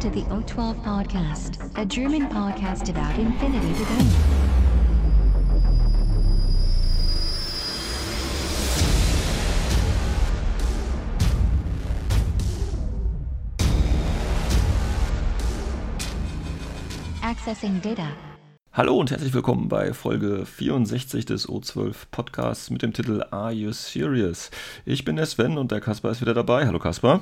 Welcome to the O12 Podcast, a German podcast about infinity debate. Accessing data. Hallo und herzlich willkommen bei Folge 64 des O12 Podcasts mit dem Titel Are You Serious? Ich bin der Sven und der Kaspar ist wieder dabei. Hallo Kaspar.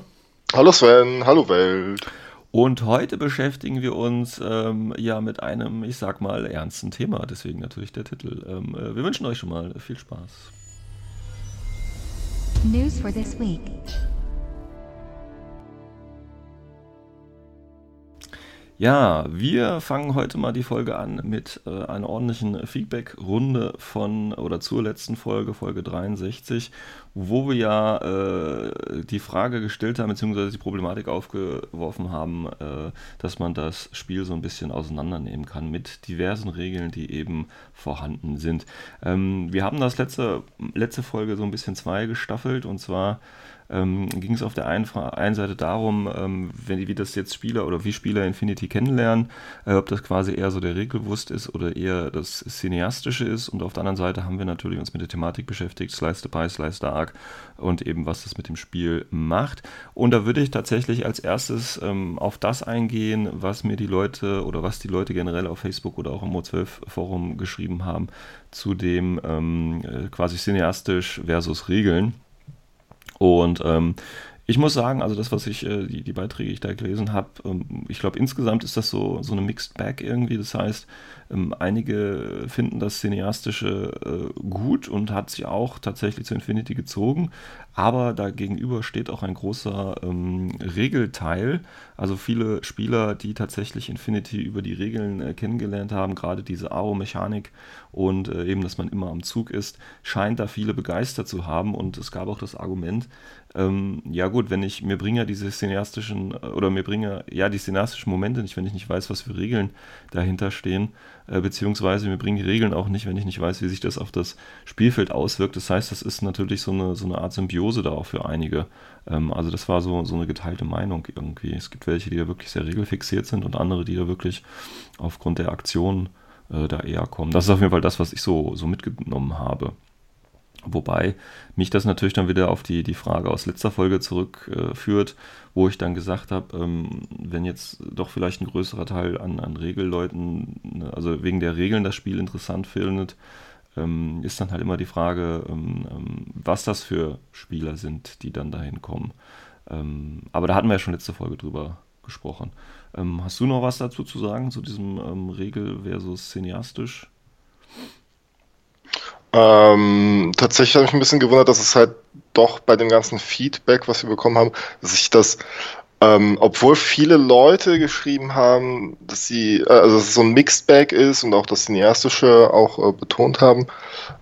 Hallo Sven, hallo Welt. Und heute beschäftigen wir uns ähm, ja mit einem, ich sag mal, ernsten Thema, deswegen natürlich der Titel. Ähm, äh, wir wünschen euch schon mal viel Spaß. News for this week. Ja, wir fangen heute mal die Folge an mit äh, einer ordentlichen Feedback-Runde von oder zur letzten Folge, Folge 63, wo wir ja äh, die Frage gestellt haben, beziehungsweise die Problematik aufgeworfen haben, äh, dass man das Spiel so ein bisschen auseinandernehmen kann mit diversen Regeln, die eben vorhanden sind. Ähm, wir haben das letzte, letzte Folge so ein bisschen zwei gestaffelt und zwar ähm, ging es auf der einen, einen Seite darum, ähm, wenn, wie das jetzt Spieler oder wie Spieler Infinity kennenlernen, äh, ob das quasi eher so der Regelwusst ist oder eher das Cineastische ist. Und auf der anderen Seite haben wir natürlich uns mit der Thematik beschäftigt, Slice the Pie, Slice the Arc und eben was das mit dem Spiel macht. Und da würde ich tatsächlich als erstes ähm, auf das eingehen, was mir die Leute oder was die Leute generell auf Facebook oder auch im O12-Forum geschrieben haben zu dem ähm, äh, quasi cineastisch versus Regeln. Und ähm, ich muss sagen, also das, was ich, äh, die, die Beiträge, die ich da gelesen habe, ähm, ich glaube insgesamt ist das so, so eine Mixed Bag irgendwie. Das heißt, ähm, einige finden das Cineastische äh, gut und hat sich auch tatsächlich zu Infinity gezogen, aber dagegenüber steht auch ein großer ähm, Regelteil. Also viele Spieler, die tatsächlich Infinity über die Regeln äh, kennengelernt haben, gerade diese Aro-Mechanik und äh, eben, dass man immer am Zug ist, scheint da viele begeistert zu haben. Und es gab auch das Argument, ähm, ja gut, wenn ich, mir bringe diese cineastischen, äh, oder mir bringe, ja, die cineastischen Momente nicht, wenn ich nicht weiß, was für Regeln dahinter stehen, äh, beziehungsweise mir bringen die Regeln auch nicht, wenn ich nicht weiß, wie sich das auf das Spielfeld auswirkt. Das heißt, das ist natürlich so eine, so eine Art Symbiose da auch für einige. Ähm, also das war so, so eine geteilte Meinung irgendwie. Es gibt welche, die da wirklich sehr regelfixiert sind und andere, die da wirklich aufgrund der Aktion äh, da eher kommen. Das ist auf jeden Fall das, was ich so, so mitgenommen habe. Wobei mich das natürlich dann wieder auf die, die Frage aus letzter Folge zurückführt, äh, wo ich dann gesagt habe, ähm, wenn jetzt doch vielleicht ein größerer Teil an, an Regelleuten, ne, also wegen der Regeln das Spiel interessant findet, ähm, ist dann halt immer die Frage, ähm, ähm was das für Spieler sind, die dann dahin kommen. Ähm, aber da hatten wir ja schon letzte Folge drüber gesprochen. Ähm, hast du noch was dazu zu sagen, zu diesem Regel versus cineastisch? Ähm, tatsächlich habe ich ein bisschen gewundert, dass es halt doch bei dem ganzen Feedback, was wir bekommen haben, dass sich das, ähm, obwohl viele Leute geschrieben haben, dass sie, äh, also dass es so ein Mixed Bag ist und auch das Cineastische auch äh, betont haben,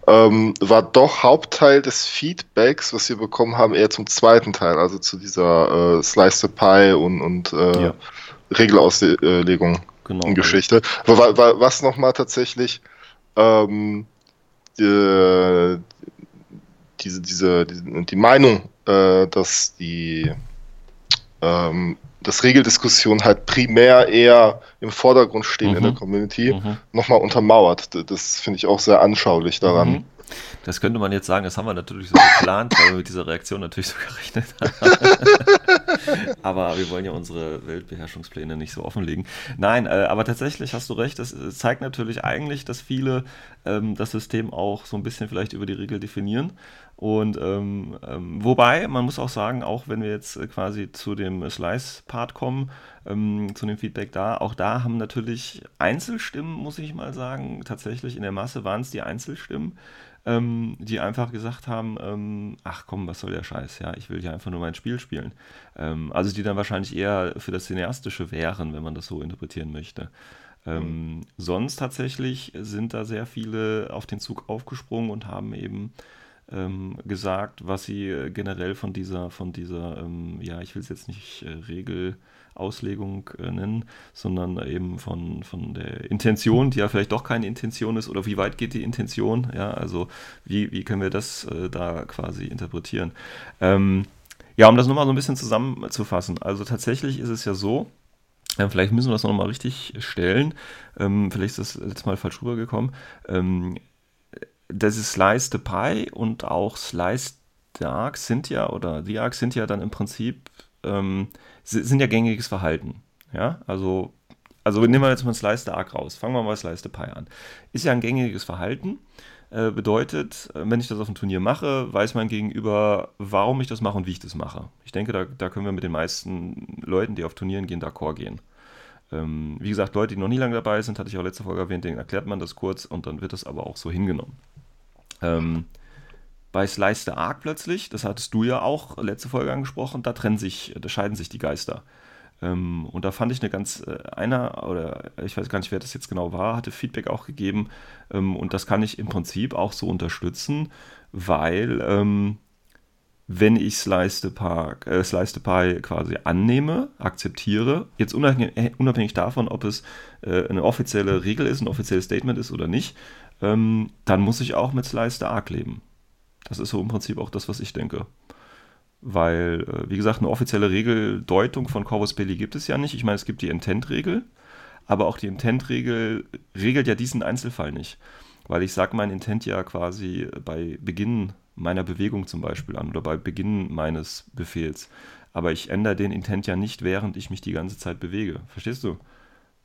ähm, war doch Hauptteil des Feedbacks, was wir bekommen haben, eher zum zweiten Teil, also zu dieser äh, Slice the Pie und, und äh, ja. Regelauslegung genau. Geschichte. Aber was nochmal tatsächlich ähm, die, diese, diese, die, die Meinung, äh, dass die ähm, dass Regeldiskussionen halt primär eher im Vordergrund stehen mhm. in der mhm. Community, mhm. nochmal untermauert. Das finde ich auch sehr anschaulich daran. Mhm. Das könnte man jetzt sagen, das haben wir natürlich so geplant, weil wir mit dieser Reaktion natürlich so gerechnet haben. aber wir wollen ja unsere Weltbeherrschungspläne nicht so offenlegen. Nein, äh, aber tatsächlich hast du recht, das zeigt natürlich eigentlich, dass viele ähm, das System auch so ein bisschen vielleicht über die Regel definieren. Und ähm, ähm, wobei, man muss auch sagen, auch wenn wir jetzt quasi zu dem Slice-Part kommen, ähm, zu dem Feedback da, auch da haben natürlich Einzelstimmen, muss ich mal sagen, tatsächlich in der Masse waren es die Einzelstimmen, ähm, die einfach gesagt haben, ähm, ach komm, was soll der Scheiß, ja, ich will hier einfach nur mein Spiel spielen. Ähm, also die dann wahrscheinlich eher für das Cineastische wären, wenn man das so interpretieren möchte. Ähm, mhm. Sonst tatsächlich sind da sehr viele auf den Zug aufgesprungen und haben eben ähm, gesagt, was sie äh, generell von dieser, von dieser, ähm, ja, ich will es jetzt nicht äh, Regel Auslegung äh, nennen, sondern eben von, von der Intention, die ja vielleicht doch keine Intention ist, oder wie weit geht die Intention? Ja, also wie, wie können wir das äh, da quasi interpretieren? Ähm, ja, um das nochmal so ein bisschen zusammenzufassen. Also tatsächlich ist es ja so, Ja, vielleicht müssen wir das nochmal richtig stellen. Ähm, vielleicht ist das letztes Mal falsch rübergekommen. Ähm, das ist Slice the Pie und auch Slice the Arc sind ja, oder The Arc sind ja dann im Prinzip, ähm, sind ja gängiges Verhalten. Ja, also, also nehmen wir jetzt mal Slice the Arc raus. Fangen wir mal Slice the Pie an. Ist ja ein gängiges Verhalten. Äh, bedeutet, äh, wenn ich das auf dem Turnier mache, weiß mein Gegenüber, warum ich das mache und wie ich das mache. Ich denke, da, da können wir mit den meisten Leuten, die auf Turnieren gehen, d'accord gehen. Ähm, wie gesagt, Leute, die noch nie lange dabei sind, hatte ich auch letzte Folge erwähnt, denen erklärt man das kurz und dann wird das aber auch so hingenommen. Ähm, bei Slice the Arc plötzlich, das hattest du ja auch letzte Folge angesprochen, da trennen sich, da scheiden sich die Geister. Ähm, und da fand ich eine ganz, äh, einer, oder ich weiß gar nicht, wer das jetzt genau war, hatte Feedback auch gegeben. Ähm, und das kann ich im Prinzip auch so unterstützen, weil ähm, wenn ich Slice äh, quasi annehme, akzeptiere, jetzt unabhängig, äh, unabhängig davon, ob es äh, eine offizielle Regel ist, ein offizielles Statement ist oder nicht, ähm, dann muss ich auch mit Slice Arc leben. Das ist so im Prinzip auch das, was ich denke. Weil, äh, wie gesagt, eine offizielle Regeldeutung von Corvus Belli gibt es ja nicht. Ich meine, es gibt die Intent-Regel, aber auch die Intent-Regel regelt ja diesen Einzelfall nicht. Weil ich sage mein Intent ja quasi bei Beginn meiner Bewegung zum Beispiel an oder bei Beginn meines Befehls. Aber ich ändere den Intent ja nicht, während ich mich die ganze Zeit bewege. Verstehst du?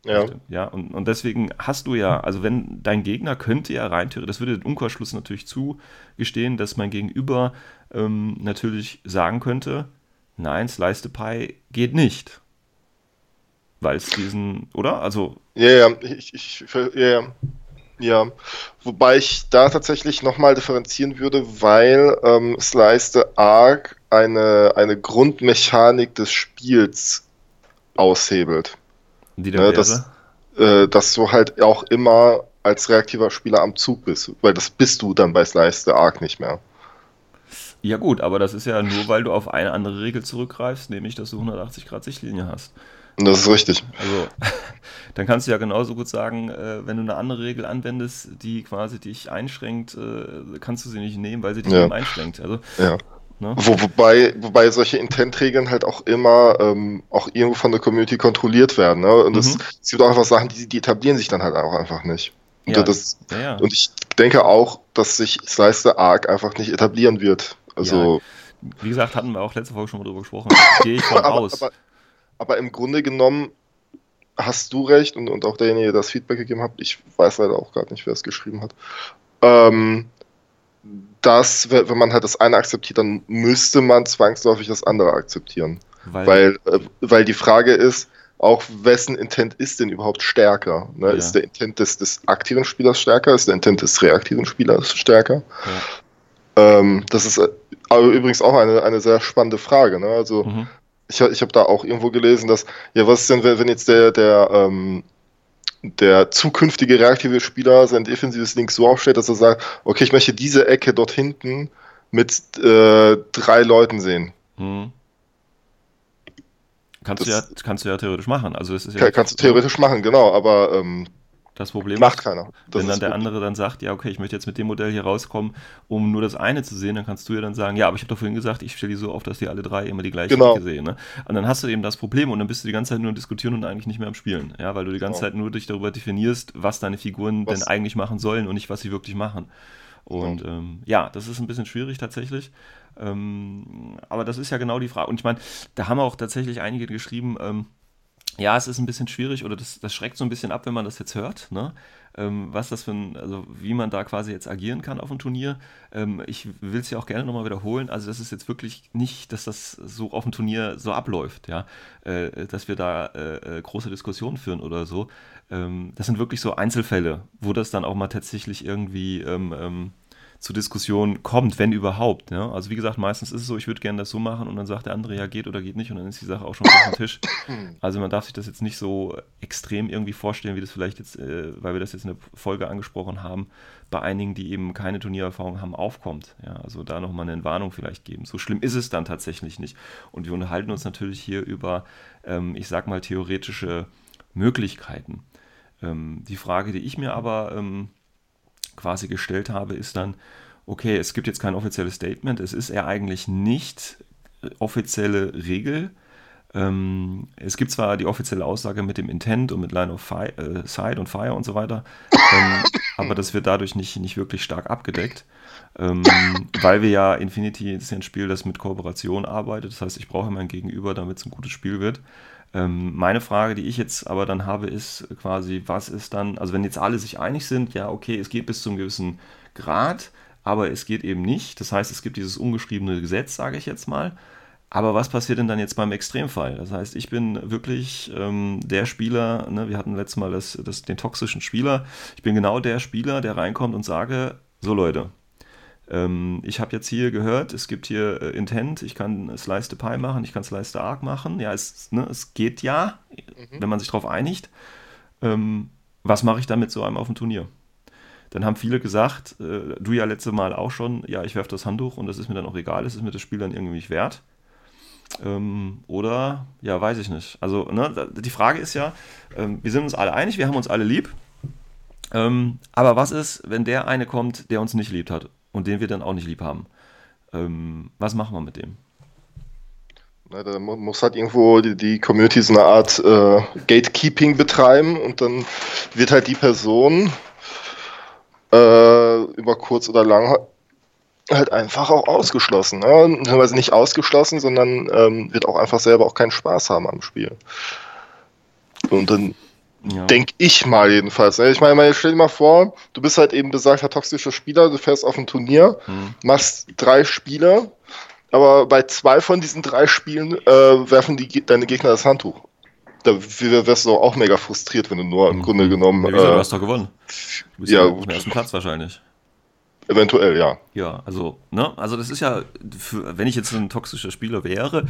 Ja. Ja, und, und deswegen hast du ja, also wenn dein Gegner könnte ja rein theoretisch, das würde den Umkehrschluss natürlich zugestehen, dass mein Gegenüber ähm, natürlich sagen könnte, nein, Slice the Pie geht nicht. Weil es diesen, oder? Also. Ja, ja, ich, ich, ja, ja. Ja, wobei ich da tatsächlich nochmal differenzieren würde, weil ähm, Slice the Arc eine, eine Grundmechanik des Spiels aushebelt. Die ne, dass, äh, dass du halt auch immer als reaktiver Spieler am Zug bist, weil das bist du dann bei Slice the Arc nicht mehr. Ja gut, aber das ist ja nur, weil du auf eine andere Regel zurückgreifst, nämlich dass du 180 Grad Sichtlinie hast. Das ist richtig. Also, dann kannst du ja genauso gut sagen, äh, wenn du eine andere Regel anwendest, die quasi dich einschränkt, äh, kannst du sie nicht nehmen, weil sie dich ja. eben einschränkt. Also, ja. Ne? Wo, wobei, wobei solche Intent-Regeln halt auch immer ähm, auch irgendwo von der Community kontrolliert werden. Ne? Und es gibt auch einfach Sachen, die, die etablieren sich dann halt auch einfach nicht. Und, ja. Das, ja, und ich denke auch, dass sich Slice the Arc einfach nicht etablieren wird. Also, wie gesagt, hatten wir auch letzte Folge schon mal drüber gesprochen. Gehe ich von aber, aus. Aber, aber im Grunde genommen hast du recht und, und auch derjenige, der das Feedback gegeben hat, ich weiß leider auch gerade nicht, wer es geschrieben hat, ähm, dass, wenn man halt das eine akzeptiert, dann müsste man zwangsläufig das andere akzeptieren. Weil, weil, äh, weil die Frage ist, auch wessen Intent ist denn überhaupt stärker? Ne? Ja. Ist der Intent des, des, aktiven Spielers stärker? Ist der Intent des reaktiven Spielers stärker? Ja. Ähm, das ist äh, aber übrigens auch eine, eine sehr spannende Frage. Ne? Also mhm ich, ich habe da auch irgendwo gelesen, dass, ja, was ist denn, wenn jetzt der, der, ähm, der zukünftige reaktive Spieler sein defensives Link so aufstellt, dass er sagt, okay, ich möchte diese Ecke dort hinten mit äh, drei Leuten sehen. Hm. Kannst, du ja, kannst du ja theoretisch machen. Also das ist ja kannst du theoretisch machen, genau, aber ähm, das Problem macht ist, keiner. Das wenn dann der andere dann sagt, ja, okay, ich möchte jetzt mit dem Modell hier rauskommen, um nur das eine zu sehen, dann kannst du ja dann sagen, ja, aber ich habe doch vorhin gesagt, ich stelle die so auf, dass die alle drei immer die gleiche genau. sehen. Ne? Und dann hast du eben das Problem und dann bist du die ganze Zeit nur Diskutieren und eigentlich nicht mehr am Spielen. Ja, weil du die ganze genau. Zeit nur dich darüber definierst, was deine Figuren was? denn eigentlich machen sollen und nicht, was sie wirklich machen. Und genau. ähm, ja, das ist ein bisschen schwierig tatsächlich. Ähm, aber das ist ja genau die Frage. Und ich meine, da haben auch tatsächlich einige geschrieben, ähm, ja, es ist ein bisschen schwierig oder das, das schreckt so ein bisschen ab, wenn man das jetzt hört, ne? Ähm, was das für ein, also wie man da quasi jetzt agieren kann auf dem Turnier. Ähm, ich will es ja auch gerne nochmal wiederholen. Also das ist jetzt wirklich nicht, dass das so auf dem Turnier so abläuft, ja, äh, dass wir da äh, äh große Diskussionen führen oder so. Ähm, das sind wirklich so Einzelfälle, wo das dann auch mal tatsächlich irgendwie ähm, ähm, zu Diskussionen kommt, wenn überhaupt. Ja? Also wie gesagt, meistens ist es so, ich würde gerne das so machen und dann sagt der andere, ja, geht oder geht nicht und dann ist die Sache auch schon auf dem Tisch. Also man darf sich das jetzt nicht so extrem irgendwie vorstellen, wie das vielleicht jetzt, äh, weil wir das jetzt in der Folge angesprochen haben, bei einigen, die eben keine Turniererfahrung haben, aufkommt. Ja? Also da nochmal eine Warnung vielleicht geben. So schlimm ist es dann tatsächlich nicht. Und wir unterhalten uns natürlich hier über, ähm, ich sag mal, theoretische Möglichkeiten. Ähm, die Frage, die ich mir aber ähm, quasi gestellt habe, ist dann, okay, es gibt jetzt kein offizielles Statement, es ist ja eigentlich nicht äh, offizielle Regel, Ähm, es gibt zwar die offizielle Aussage mit dem Intent und mit Line of Fire, äh, Sight und Fire und so weiter, ähm, aber das wird dadurch nicht, nicht wirklich stark abgedeckt. Ähm, weil wir ja Infinity ist ja ein Spiel, das mit Kooperation arbeitet. Das heißt, ich brauche immer ein Gegenüber, damit es ein gutes Spiel wird. Ähm, meine Frage, die ich jetzt aber dann habe, ist quasi, was ist dann, also wenn jetzt alle sich einig sind, ja, okay, es geht bis zu einem gewissen Grad, aber es geht eben nicht. Das heißt, es gibt dieses ungeschriebene Gesetz, sage ich jetzt mal. Aber was passiert denn dann jetzt beim Extremfall? Das heißt, ich bin wirklich ähm, der Spieler, ne, wir hatten letztes Mal das, das, den toxischen Spieler, ich bin genau der Spieler, der reinkommt und sage, so Leute, ähm, ich habe jetzt hier gehört, es gibt hier äh, Intent, ich kann Slice the Pie machen, ich kann Slice the Arc machen, ja, es, ne, es geht ja, mhm. wenn man sich darauf einigt. Ähm, was mache ich damit so einem auf dem Turnier? Dann haben viele gesagt, äh, du ja letzte Mal auch schon, ja, ich werfe das Handtuch und das ist mir dann auch egal, es ist mir das Spiel dann irgendwie nicht wert. Ähm, oder, ja, weiß ich nicht. Also, ne, die Frage ist ja, ähm, wir sind uns alle einig, wir haben uns alle lieb. Ähm, aber was ist, wenn der eine kommt, der uns nicht liebt hat und den wir dann auch nicht lieb haben? Ähm, was machen wir mit dem? Na, da muss halt irgendwo die, die Community so eine Art äh, Gatekeeping betreiben und dann wird halt die Person äh, über kurz oder lang halt einfach auch ausgeschlossen. Ne? Nicht ausgeschlossen, sondern ähm, wird auch einfach selber auch keinen Spaß haben am Spiel. Und dann ja. denke ich mal jedenfalls. Ne? Ich meine, stell dir mal vor, du bist halt eben besagter toxischer Spieler, du fährst auf ein Turnier, hm. machst drei Spiele, aber bei zwei von diesen drei Spielen äh, werfen die, deine Gegner das Handtuch. Da wärst du auch mega frustriert, wenn du nur im hm. Grunde genommen. Ja, wieso, äh, du hast doch gewonnen. Du bist ja, auf dem ersten Platz wahrscheinlich. Eventuell, ja. Ja, also, ne, also das ist ja, für, wenn ich jetzt ein toxischer Spieler wäre,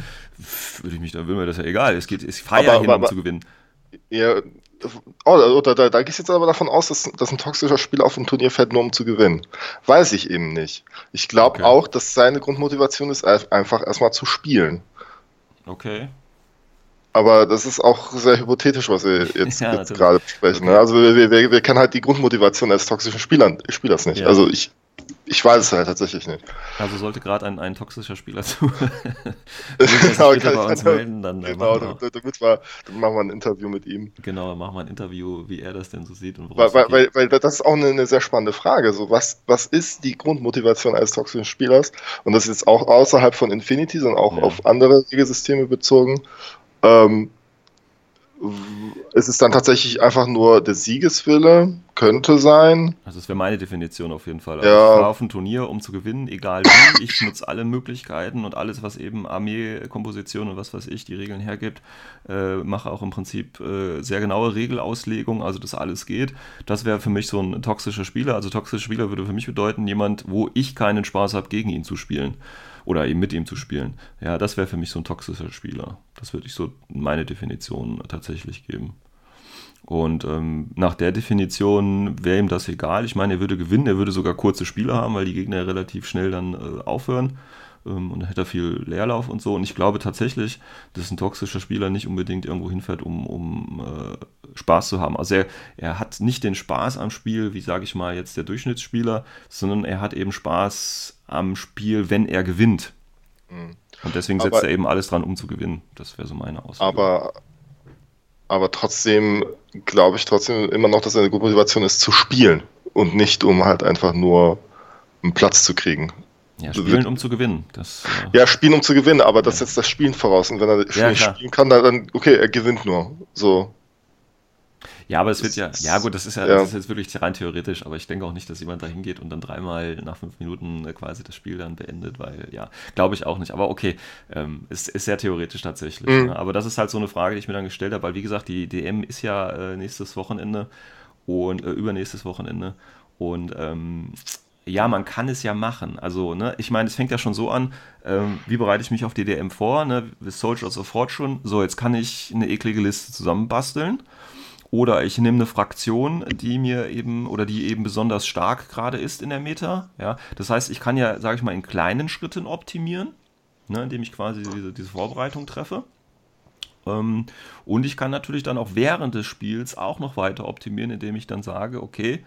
würde ich mich, dann würde mir das ja egal. Es geht, ich ja hin, aber, um zu gewinnen. Ja, oh, da, da, da gehst du jetzt aber davon aus, dass, dass ein toxischer Spieler auf ein Turnier fährt, nur um zu gewinnen. Weiß ich eben nicht. Ich glaube okay. auch, dass seine Grundmotivation ist, einfach erstmal zu spielen. Okay. Aber das ist auch sehr hypothetisch, was wir jetzt, ja, jetzt gerade besprechen. Okay. Ne? Also wir, wir, wir kennen halt die Grundmotivation eines toxischen Spielern, Spielers nicht. Ja. Also ich, ich weiß es halt tatsächlich nicht. Also sollte gerade ein, ein toxischer Spieler zu genau, kann bei uns melden, dann äh, genau, machen wir, damit wir, dann machen wir ein Interview mit ihm. Genau, dann machen wir ein Interview, wie er das denn so sieht und weil, weil, weil, weil, das ist auch eine, eine, sehr spannende Frage. So, was, was ist die Grundmotivation eines toxischen Spielers? Und das ist jetzt auch außerhalb von Infinity, sondern auch ja. auf andere Regelsysteme bezogen. Ähm, ist es dann tatsächlich einfach nur der Siegeswille? Könnte sein. Also das wäre meine Definition auf jeden Fall. Also ja. Ich fahre auf ein Turnier, um zu gewinnen, egal wie. Ich nutze alle Möglichkeiten und alles, was eben Armeekomposition und was weiß ich, die Regeln hergibt. Äh, mache auch im Prinzip äh, sehr genaue Regelauslegung, also dass alles geht. Das wäre für mich so ein toxischer Spieler. Also toxischer Spieler würde für mich bedeuten, jemand, wo ich keinen Spaß habe, gegen ihn zu spielen oder eben mit ihm zu spielen. Ja, das wäre für mich so ein toxischer Spieler. Das würde ich so meine Definition tatsächlich geben. Und ähm, nach der Definition wäre ihm das egal. Ich meine, er würde gewinnen, er würde sogar kurze Spiele haben, weil die Gegner relativ schnell dann äh, aufhören. Ähm, und dann hätte er viel Leerlauf und so. Und ich glaube tatsächlich, dass ein toxischer Spieler nicht unbedingt irgendwo hinfährt, um, um äh, Spaß zu haben. Also er, er hat nicht den Spaß am Spiel, wie sage ich mal jetzt der Durchschnittsspieler, sondern er hat eben Spaß am Spiel, wenn er gewinnt. Mhm. Und deswegen setzt aber, er eben alles dran, um zu gewinnen. Das wäre so meine Aussage. Aber, aber trotzdem glaube ich trotzdem immer noch, dass eine gute Motivation ist, zu spielen und nicht um halt einfach nur einen Platz zu kriegen. Ja, spielen, um zu gewinnen. Das, äh ja, spielen, um zu gewinnen, aber ja. das setzt das Spielen voraus. Und wenn er ja, nicht spielen kann, dann, okay, er gewinnt nur. So. Ja, aber es wird ja, ja gut, das ist ja, ja. Das ist jetzt wirklich rein theoretisch, aber ich denke auch nicht, dass jemand da hingeht und dann dreimal nach fünf Minuten äh, quasi das Spiel dann beendet, weil ja, glaube ich auch nicht. Aber okay, ähm, ist, ist sehr theoretisch tatsächlich. Mhm. Ne? Aber das ist halt so eine Frage, die ich mir dann gestellt habe, weil wie gesagt, die DM ist ja äh, nächstes Wochenende und äh, übernächstes Wochenende und ähm, ja, man kann es ja machen. Also, ne, ich meine, es fängt ja schon so an, ähm, wie bereite ich mich auf die DM vor, ne, Soldiers of Fortune, so, jetzt kann ich eine eklige Liste zusammenbasteln oder ich nehme eine Fraktion, die mir eben oder die eben besonders stark gerade ist in der Meta. Ja? Das heißt, ich kann ja, sage ich mal, in kleinen Schritten optimieren, ne, indem ich quasi diese, diese Vorbereitung treffe. Ähm, und ich kann natürlich dann auch während des Spiels auch noch weiter optimieren, indem ich dann sage, okay,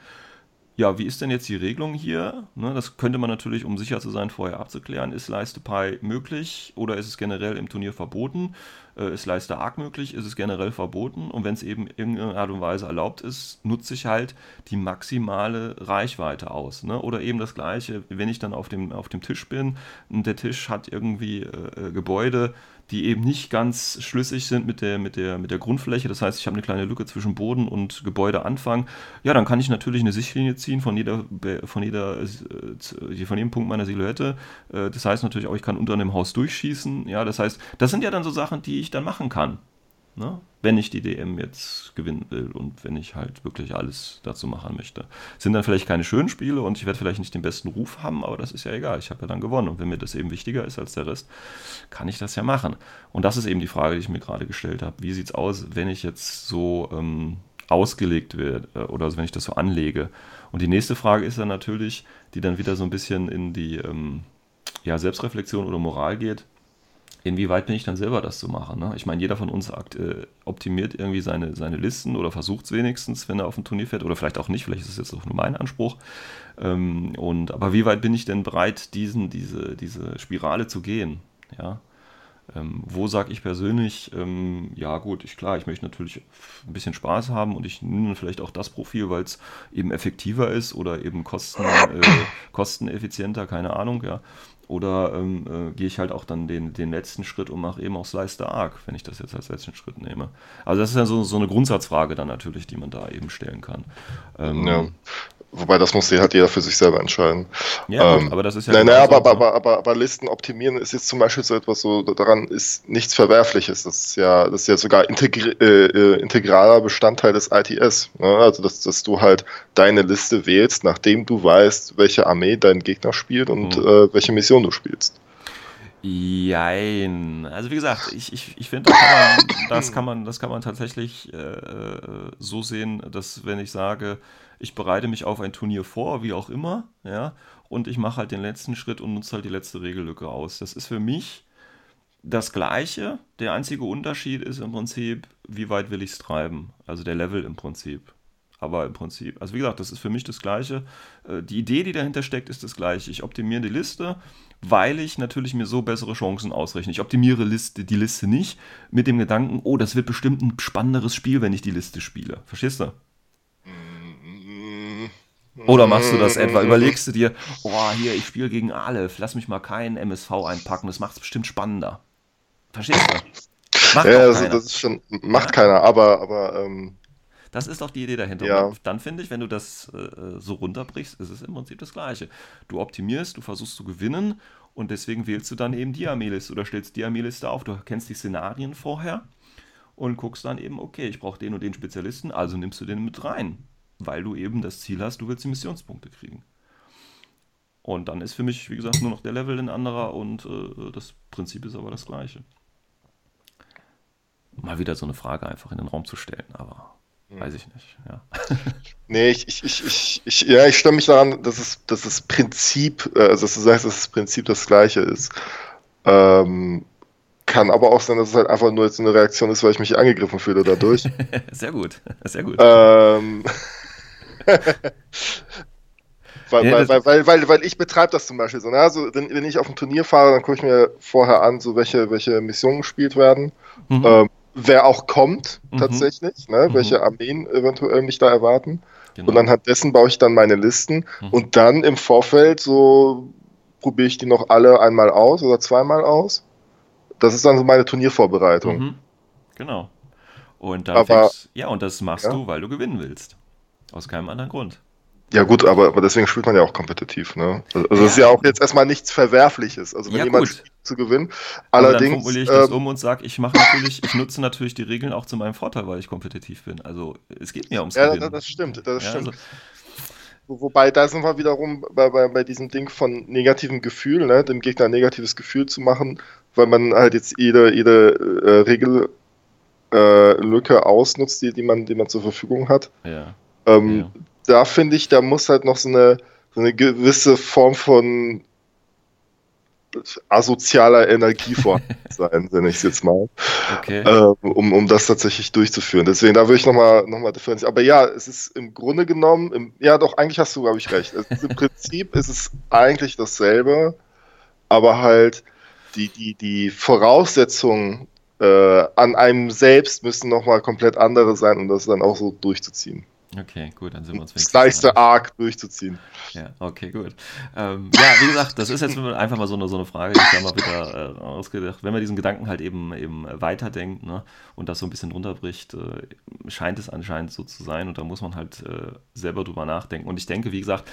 ja, wie ist denn jetzt die Regelung hier? Ne, das könnte man natürlich, um sicher zu sein, vorher abzuklären. Ist Leiste Pi möglich oder ist es generell im Turnier verboten? Äh, ist Leiste Arc möglich? Ist es generell verboten? Und wenn es eben in irgendeiner Art und Weise erlaubt ist, nutze ich halt die maximale Reichweite aus. Ne? Oder eben das Gleiche, wenn ich dann auf dem, auf dem Tisch bin und der Tisch hat irgendwie äh, äh Gebäude, die eben nicht ganz schlüssig sind mit der, mit der, mit der Grundfläche. Das heißt, ich habe eine kleine Lücke zwischen Boden und Gebäudeanfang. Ja, dann kann ich natürlich eine Sichtlinie ziehen von jeder, von jeder, äh, von jedem Punkt meiner Silhouette. Äh, das heißt natürlich auch, ich kann unter einem Haus durchschießen. Ja, das heißt, das sind ja dann so Sachen, die ich dann machen kann. Ne? Wenn ich die DM jetzt gewinnen will und wenn ich halt wirklich alles dazu machen möchte. Sind dann vielleicht keine schönen Spiele und ich werde vielleicht nicht den besten Ruf haben, aber das ist ja egal. Ich habe ja dann gewonnen. Und wenn mir das eben wichtiger ist als der Rest, kann ich das ja machen. Und das ist eben die Frage, die ich mir gerade gestellt habe. Wie sieht es aus, wenn ich jetzt so ähm, ausgelegt werde äh, oder wenn ich das so anlege? Und die nächste Frage ist dann natürlich, die dann wieder so ein bisschen in die ähm, ja, Selbstreflexion oder Moral geht inwieweit bin ich dann selber das zu machen? Ne? Ich meine, jeder von uns äh, optimiert irgendwie seine, seine Listen oder versucht es wenigstens, wenn er auf ein Turnier fährt, oder vielleicht auch nicht, vielleicht ist es jetzt auch nur mein Anspruch. Ähm, und, aber wie weit bin ich denn bereit, diesen, diese, diese Spirale zu gehen? Ja. Ähm, wo sage ich persönlich, ähm, ja gut, ich klar, ich möchte natürlich ein bisschen Spaß haben und ich nehme vielleicht auch das Profil, weil es eben effektiver ist oder eben kosten, äh, kosteneffizienter, keine Ahnung, ja. Oder ähm, äh, gehe ich halt auch dann den, den letzten Schritt und mache eben auch Slice the Arc, wenn ich das jetzt als letzten Schritt nehme. Also das ist ja so, so eine Grundsatzfrage dann natürlich, die man da eben stellen kann. Ähm, ja. Wobei das muss halt jeder für sich selber entscheiden. Ja, ähm, aber das ist ja. Nein, nein, aber, aber, aber, aber, aber Listen optimieren ist jetzt zum Beispiel so etwas so, daran ist nichts Verwerfliches. Das ist ja, das ist ja sogar integri äh, äh integraler Bestandteil des ITS. Ne? Also, dass, dass du halt deine Liste wählst, nachdem du weißt, welche Armee dein Gegner spielt und mhm. äh, welche Mission du spielst. Jein. Also wie gesagt, ich, ich, ich finde, das, kann man, das kann man tatsächlich äh, so sehen, dass wenn ich sage, ich bereite mich auf ein Turnier vor, wie auch immer, ja, und ich mache halt den letzten Schritt und nutze halt die letzte Regellücke aus. Das ist für mich das Gleiche. Der einzige Unterschied ist im Prinzip, wie weit will ich es treiben. Also der Level im Prinzip. Aber im Prinzip, also wie gesagt, das ist für mich das Gleiche. Äh, die Idee, die dahinter steckt, ist das Gleiche. Ich optimiere die Liste, weil ich natürlich mir so bessere Chancen ausrechne. Ich optimiere Liste, die Liste nicht mit dem Gedanken, oh, das wird bestimmt ein spannenderes Spiel, wenn ich die Liste spiele. Verstehst du? Oder machst du das etwa? Überlegst du dir, oh, hier, ich spiele gegen Aleph, lass mich mal keinen MSV einpacken, das macht es bestimmt spannender. Verstehst du? Macht ja, also, das ist schon, macht ja? keiner, aber, aber ähm, das ist doch die Idee dahinter. Ja. dann finde ich, wenn du das äh, so runterbrichst, ist es im Prinzip das Gleiche. Du optimierst, du versuchst zu gewinnen und deswegen wählst du dann eben die Armeeliste oder stellst die Armeeliste auf. Du kennst die Szenarien vorher und guckst dann eben, okay, ich brauche den und den Spezialisten, also nimmst du den mit rein weil du eben das Ziel hast, du willst die Missionspunkte kriegen. Und dann ist für mich, wie gesagt, nur noch der Level ein anderer und äh, das Prinzip ist aber das gleiche. Mal wieder so eine Frage einfach in den Raum zu stellen, aber. Weiß ich nicht. Ja. nee, ich, ich, ich, ich, ich, ja, ich stelle mich daran, dass, es, dass das Prinzip, äh, also dass du sagst, dass das Prinzip das gleiche ist. Ähm, kann aber auch sein, dass es halt einfach nur jetzt eine Reaktion ist, weil ich mich angegriffen fühle dadurch. sehr gut, sehr gut. Ähm, weil, ja, weil, weil, weil, weil, ich betreibe das zum Beispiel so. Ne? Also, wenn, wenn ich auf ein Turnier fahre, dann gucke ich mir vorher an, so welche, welche Missionen gespielt werden. Mhm. Ähm, wer auch kommt, mhm. tatsächlich, ne? Mhm. welche Armeen eventuell mich da erwarten. Genau. Und anhand dessen baue ich dann meine Listen. Mhm. Und dann im Vorfeld so probiere ich die noch alle einmal aus oder zweimal aus. Das ist dann so meine Turniervorbereitung. Mhm. Genau. Und dann aber, ja, und das machst ja. du, weil du gewinnen willst. Aus keinem anderen Grund. Ja gut, aber, aber deswegen spielt man ja auch kompetitiv. Ne? Also es ja. ist ja auch jetzt erstmal nichts Verwerfliches. Also wenn ja, jemand spielt, zu gewinnen. Allerdings. dann formuliere ich das ähm, um und sage, ich mache natürlich, ich nutze natürlich die Regeln auch zu meinem Vorteil, weil ich kompetitiv bin. Also es geht mir ums ja, Gewinnen. Ja, das stimmt, das ja, stimmt. Also, Wobei, da sind wir wiederum bei, bei, bei diesem Ding von negativem Gefühl, ne? dem Gegner ein negatives Gefühl zu machen, weil man halt jetzt jede, jede äh, Regellücke äh, ausnutzt, die, die, man, die man zur Verfügung hat. Ja. Ähm, ja. Da finde ich, da muss halt noch so eine, so eine gewisse Form von asozialer Energie vorhanden sein, nenne ich es jetzt mal, Okay. äh, um, um das tatsächlich durchzuführen. Deswegen, da würde ich nochmal noch mal differenzieren. Aber ja, es ist im Grunde genommen, im, ja doch, eigentlich hast du, glaube ich, recht. Es ist, Im Prinzip ist es eigentlich dasselbe, aber halt die, die, die Voraussetzungen äh, an einem selbst müssen nochmal komplett andere sein, um das dann auch so durchzuziehen. Okay, gut, dann sind wir uns Das wenigstens gleiche einig. Arc durchzuziehen. Ja, okay, gut. Ähm, ja, wie gesagt, das ist jetzt einfach mal so eine, so eine Frage, die ich da mal wieder äh, ausgedacht. Wenn man diesen Gedanken halt eben, eben weiterdenkt ne, und das so ein bisschen runterbricht, äh, scheint es anscheinend so zu sein und da muss man halt äh, selber drüber nachdenken. Und ich denke, wie gesagt,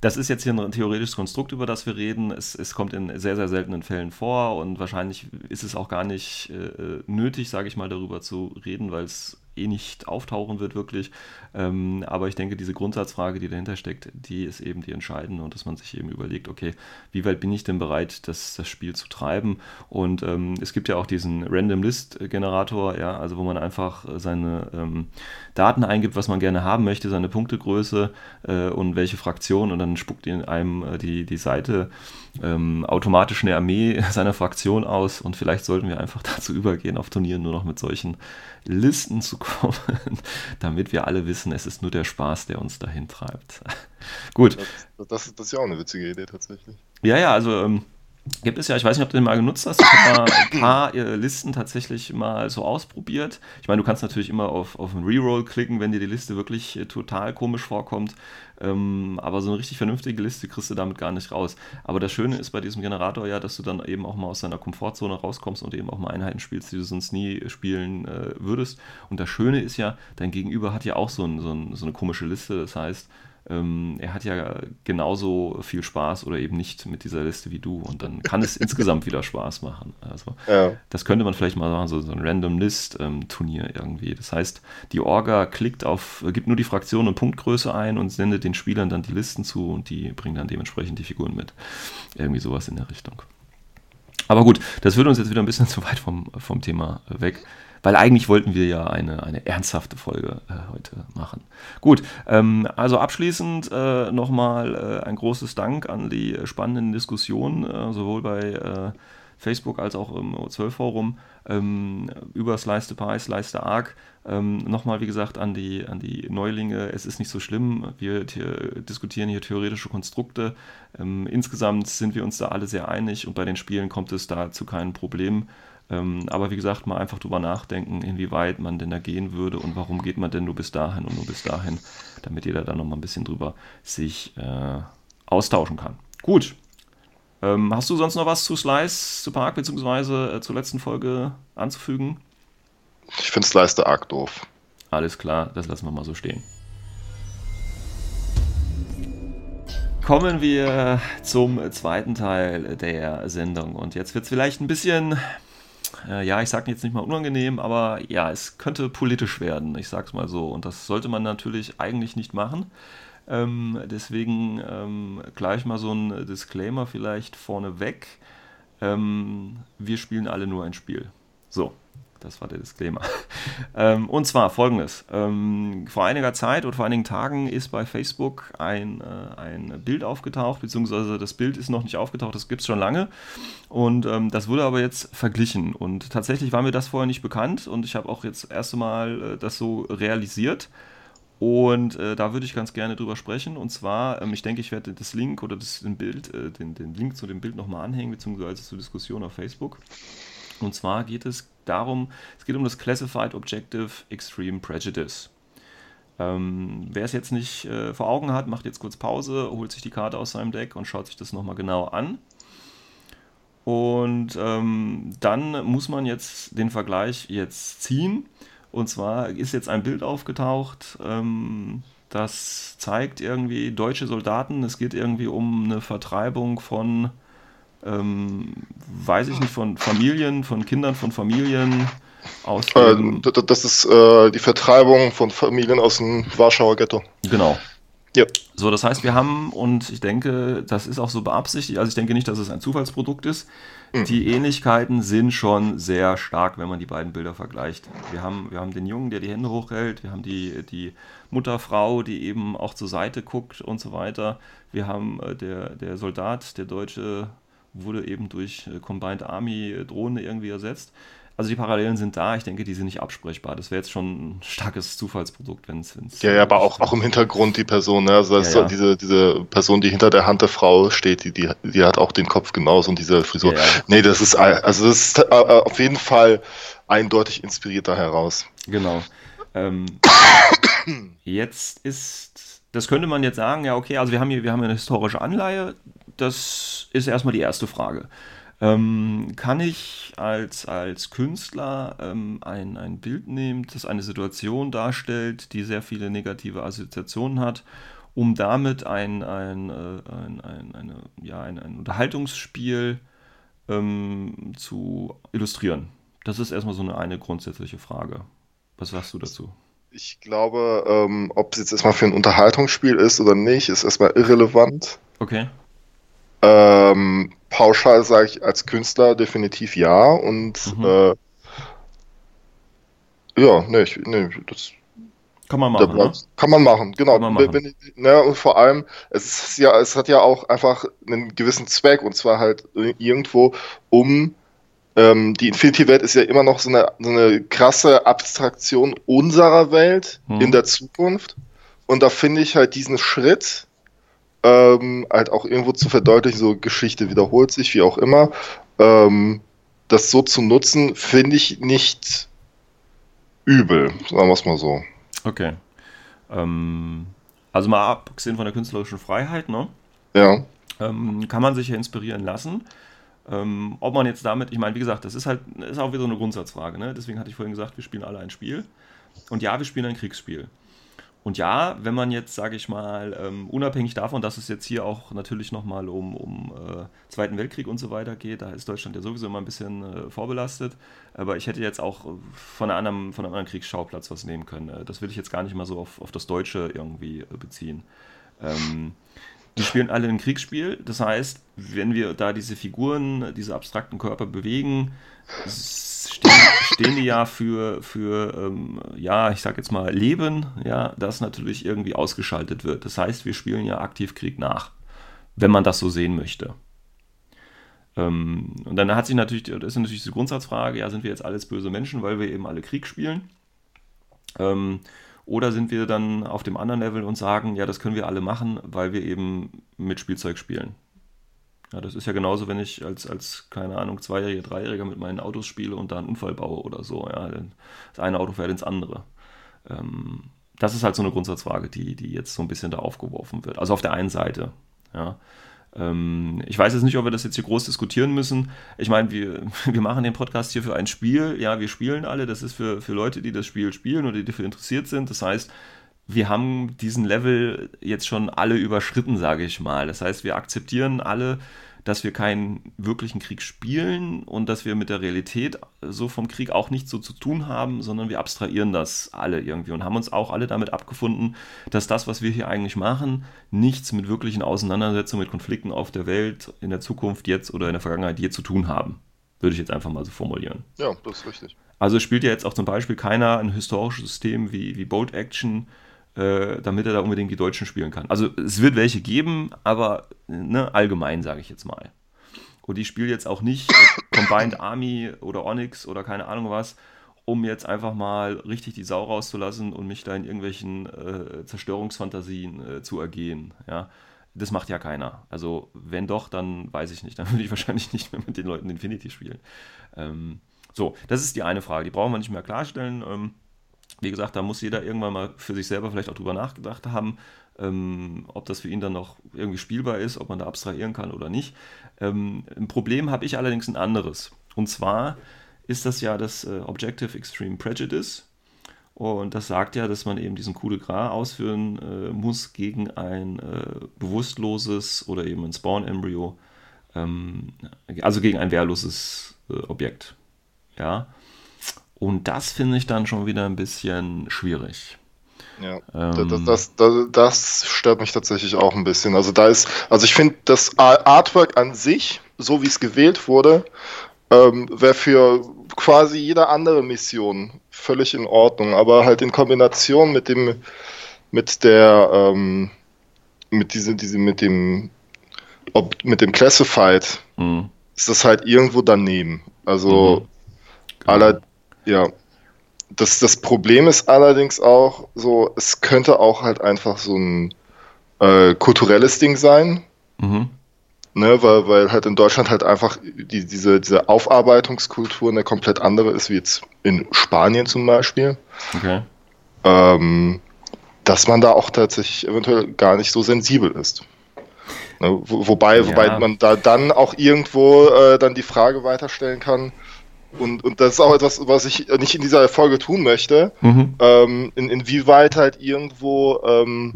das ist jetzt hier ein theoretisches Konstrukt, über das wir reden. Es, es kommt in sehr, sehr seltenen Fällen vor und wahrscheinlich ist es auch gar nicht äh, nötig, sage ich mal, darüber zu reden, weil es eh nicht auftauchen wird wirklich. Ähm, aber ich denke, diese Grundsatzfrage, die dahinter steckt, die ist eben die entscheidende und dass man sich eben überlegt, okay, wie weit bin ich denn bereit, das, das Spiel zu treiben? Und ähm, es gibt ja auch diesen Random List Generator, ja, also wo man einfach seine ähm, Daten eingibt, was man gerne haben möchte, seine Punktegröße äh, und welche Fraktion und dann spuckt in einem äh, die, die Seite ähm, automatisch eine Armee seiner Fraktion aus und vielleicht sollten wir einfach dazu übergehen, auf Turnieren nur noch mit solchen Listen zu kommen, damit wir alle wissen, es ist nur der Spaß, der uns dahin treibt. Gut. Das, das, das ist ja auch eine witzige Idee tatsächlich. Ja, ja, also ähm, gibt es ja, ich weiß nicht, ob du den mal genutzt hast. Ich habe mal ein paar äh, Listen tatsächlich mal so ausprobiert. Ich meine, du kannst natürlich immer auf, auf einen Reroll klicken, wenn dir die Liste wirklich äh, total komisch vorkommt. Ähm, aber so eine richtig vernünftige Liste kriegst du damit gar nicht raus. Aber das Schöne ist bei diesem Generator ja, dass du dann eben auch mal aus deiner Komfortzone rauskommst und eben auch mal Einheiten spielst, die du sonst nie spielen äh, würdest. Und das Schöne ist ja, dein Gegenüber hat ja auch so, ein, so, ein, so eine komische Liste. Das heißt, ähm, er hat ja genauso viel Spaß oder eben nicht mit dieser Liste wie du und dann kann es insgesamt wieder Spaß machen. Also Ja. das könnte man vielleicht mal machen, so, so ein Random List ähm, Turnier irgendwie. Das heißt, die Orga klickt auf, gibt nur die Fraktion und Punktgröße ein und sendet den Spielern dann die Listen zu und die bringen dann dementsprechend die Figuren mit. Irgendwie sowas in der Richtung. Aber gut, das würde uns jetzt wieder ein bisschen zu weit vom, vom Thema weg. Weil eigentlich wollten wir ja eine, eine ernsthafte Folge äh, heute machen. Gut, ähm, also abschließend äh, nochmal äh, ein großes Dank an die spannenden Diskussionen, äh, sowohl bei äh, Facebook als auch im O12-Forum ähm, über Slice the Pie, Slice the Arc. Ähm, Nochmal, wie gesagt, an die, an die Neulinge, es ist nicht so schlimm, wir diskutieren hier theoretische Konstrukte. Ähm, insgesamt sind wir uns da alle sehr einig und bei den Spielen kommt es da zu keinen Problemen. Ähm, aber wie gesagt, mal einfach drüber nachdenken, inwieweit man denn da gehen würde und warum geht man denn nur bis dahin und nur bis dahin, damit jeder da nochmal ein bisschen drüber sich äh, austauschen kann. Gut. Ähm, hast du sonst noch was zu Slice, zu Park, beziehungsweise äh, zur letzten Folge anzufügen? Ich finde Slice the Arc doof. Alles klar, das lassen wir mal so stehen. Kommen wir zum zweiten Teil der Sendung. Und jetzt wird es vielleicht ein bisschen, äh, ja, ich sage jetzt nicht mal unangenehm, aber ja, es könnte politisch werden, ich sag's mal so. Und das sollte man natürlich eigentlich nicht machen. Ähm, deswegen ähm, gleich mal so ein Disclaimer vielleicht vorneweg. Ähm, wir spielen alle nur ein Spiel. So, das war der Disclaimer. ähm, und zwar folgendes. Ähm, vor einiger Zeit oder vor einigen Tagen ist bei Facebook ein, äh, ein Bild aufgetaucht, beziehungsweise das Bild ist noch nicht aufgetaucht, das gibt es schon lange. Und ähm, das wurde aber jetzt verglichen. Und tatsächlich war mir das vorher nicht bekannt und ich habe auch jetzt das erste Mal äh, das so realisiert. Und äh, da würde ich ganz gerne drüber sprechen. Und zwar, ähm, ich denke, ich werde das Link oder das, den, Bild, äh, den, den Link zu dem Bild nochmal anhängen, beziehungsweise zur Diskussion auf Facebook. Und zwar geht es darum, es geht um das Classified Objective Extreme Prejudice. Ähm, wer es jetzt nicht äh, vor Augen hat, macht jetzt kurz Pause, holt sich die Karte aus seinem Deck und schaut sich das nochmal genau an. Und ähm, dann muss man jetzt den Vergleich jetzt ziehen. Und zwar ist jetzt ein Bild aufgetaucht, ähm, das zeigt irgendwie deutsche Soldaten. Es geht irgendwie um eine Vertreibung von, ähm, weiß ich nicht, von Familien, von Kindern von Familien aus Äh, dem, das ist äh, die Vertreibung von Familien aus dem Warschauer Ghetto. Genau. Ja. So, das heißt, wir haben, und ich denke, das ist auch so beabsichtigt, also ich denke nicht, dass es ein Zufallsprodukt ist. Die Ähnlichkeiten sind schon sehr stark, wenn man die beiden Bilder vergleicht. Wir haben, wir haben den Jungen, der die Hände hochhält, wir haben die, die Mutterfrau, die eben auch zur Seite guckt und so weiter. Wir haben äh, der, der Soldat, der deutsche wurde eben durch äh, Combined Army Drohne irgendwie ersetzt. Also die Parallelen sind da, ich denke, die sind nicht absprechbar. Das wäre jetzt schon ein starkes Zufallsprodukt, wenn es. Ja, ja, aber auch, auch im Hintergrund die Person, ne? Also das ja, ja. diese, diese Person, die hinter der Hand der Frau steht, die, die, die hat auch den Kopf genauso und diese Frisur. Ja, ja. Nee, das ist also das ist äh, auf jeden Fall eindeutig inspiriert da heraus. Genau. Ähm, jetzt ist, das könnte man jetzt sagen, ja, okay, also wir haben hier, wir haben eine historische Anleihe. Das ist erstmal die erste Frage. Ähm, kann ich als, als Künstler ähm, ein, ein Bild nehmen, das eine Situation darstellt, die sehr viele negative Assoziationen hat, um damit ein, ein, äh, ein, ein, eine, ja, ein, ein Unterhaltungsspiel ähm, zu illustrieren? Das ist erstmal so eine, eine grundsätzliche Frage. Was sagst du dazu? Ich glaube, ähm, ob es jetzt erstmal für ein Unterhaltungsspiel ist oder nicht, ist erstmal irrelevant. Okay. Ähm, pauschal sage ich als Künstler definitiv ja und mhm. äh, ja, ne, ich, ne, das kann man machen. Ne? Kann man machen, genau. Man machen. Ne, und vor allem, es ist ja, es hat ja auch einfach einen gewissen Zweck und zwar halt irgendwo, um ähm, die Infinity-Welt ist ja immer noch so eine, so eine krasse Abstraktion unserer Welt mhm. in der Zukunft. Und da finde ich halt diesen Schritt, ähm, halt auch irgendwo zu verdeutlichen, so Geschichte wiederholt sich, wie auch immer, ähm, das so zu nutzen, finde ich nicht übel, sagen wir es mal so. Okay. Ähm, also mal abgesehen von der künstlerischen Freiheit, ne? Ja. Ähm, kann man sich ja inspirieren lassen. Ähm, ob man jetzt damit, ich meine, wie gesagt, das ist halt, ist auch wieder so eine Grundsatzfrage, ne? Deswegen hatte ich vorhin gesagt, wir spielen alle ein Spiel. Und ja, wir spielen ein Kriegsspiel. Und ja, wenn man jetzt, sage ich mal, ähm, unabhängig davon, dass es jetzt hier auch natürlich nochmal um, um äh, Zweiten Weltkrieg und so weiter geht, da ist Deutschland ja sowieso immer ein bisschen äh, vorbelastet, aber ich hätte jetzt auch von, einer anderen, von einem anderen Kriegsschauplatz was nehmen können. Äh, das will ich jetzt gar nicht mal so auf, auf das Deutsche irgendwie äh, beziehen. Ähm, die spielen alle ein Kriegsspiel, das heißt, wenn wir da diese Figuren, diese abstrakten Körper bewegen, stehen, stehen die ja für, für ähm, ja, ich sag jetzt mal, Leben, ja, das natürlich irgendwie ausgeschaltet wird. Das heißt, wir spielen ja aktiv Krieg nach, wenn man das so sehen möchte. Ähm, und dann hat sich natürlich, das ist natürlich die Grundsatzfrage, ja, sind wir jetzt alles böse Menschen, weil wir eben alle Krieg spielen? Ähm, oder sind wir dann auf dem anderen Level und sagen, ja, das können wir alle machen, weil wir eben mit Spielzeug spielen? Ja, das ist ja genauso, wenn ich als, als keine Ahnung, Zweijähriger, Dreijähriger mit meinen Autos spiele und da einen Unfall baue oder so. Ja, das eine Auto fährt ins andere. Ähm, das ist halt so eine Grundsatzfrage, die, die jetzt so ein bisschen da aufgeworfen wird. Also auf der einen Seite. Ja. Ähm, ich weiß jetzt nicht, ob wir das jetzt hier groß diskutieren müssen. Ich meine, wir, wir machen den Podcast hier für ein Spiel. Ja, wir spielen alle. Das ist für, für Leute, die das Spiel spielen oder die dafür interessiert sind. Das heißt, wir haben diesen Level jetzt schon alle überschritten, sage ich mal. Das heißt, wir akzeptieren alle, dass wir keinen wirklichen Krieg spielen und dass wir mit der Realität so vom Krieg auch nichts so zu tun haben, sondern wir abstrahieren das alle irgendwie und haben uns auch alle damit abgefunden, dass das, was wir hier eigentlich machen, nichts mit wirklichen Auseinandersetzungen mit Konflikten auf der Welt in der Zukunft jetzt oder in der Vergangenheit je zu tun haben. Würde ich jetzt einfach mal so formulieren. Ja, das ist richtig. Also spielt ja jetzt auch zum Beispiel keiner ein historisches System wie, wie Bolt Action äh, damit er da unbedingt die Deutschen spielen kann. Also es wird welche geben, aber ne, allgemein sage ich jetzt mal. Und ich spiele jetzt auch nicht Combined Army oder Onyx oder keine Ahnung was, um jetzt einfach mal richtig die Sau rauszulassen und mich da in irgendwelchen äh, Zerstörungsfantasien äh, zu ergehen. Ja, das macht ja keiner. Also wenn doch, dann weiß ich nicht. Dann würde ich wahrscheinlich nicht mehr mit den Leuten Infinity spielen. Ähm, so, das ist die eine Frage. Die brauchen wir nicht mehr klarstellen. Ähm, wie gesagt, da muss jeder irgendwann mal für sich selber vielleicht auch drüber nachgedacht haben, ähm, ob das für ihn dann noch irgendwie spielbar ist, ob man da abstrahieren kann oder nicht. Ähm, ein Problem habe ich allerdings ein anderes. Und zwar ist das ja das äh, Objective Extreme Prejudice. Und das sagt ja, dass man eben diesen Coup de Gras ausführen äh, muss gegen ein äh, bewusstloses oder eben ein Spawn-Embryo, ähm, also gegen ein wehrloses äh, Objekt. Ja. Und das finde ich dann schon wieder ein bisschen schwierig. Ja, ähm, das, das, das, das, stört mich tatsächlich auch ein bisschen. Also da ist, also ich finde das Artwork an sich, so wie es gewählt wurde, ähm, wäre für quasi jede andere Mission völlig in Ordnung. Aber halt in Kombination mit dem, mit der, ähm, mit diesem, diesem, mit dem ob mit dem Classified Mhm. ist das halt irgendwo daneben. Also Mhm. aller, ja. Das, das Problem ist allerdings auch so, es könnte auch halt einfach so ein äh, kulturelles Ding sein, Mhm. ne, weil, weil halt in Deutschland halt einfach die, diese, diese Aufarbeitungskultur eine komplett andere ist, wie jetzt in Spanien zum Beispiel. Okay. ähm, dass man da auch tatsächlich eventuell gar nicht so sensibel ist. Ne, wo, wobei, Ja. wobei man da dann auch irgendwo äh, dann die Frage weiterstellen kann, und, und das ist auch etwas, was ich nicht in dieser Folge tun möchte, Mhm. ähm, in, inwieweit halt irgendwo ähm,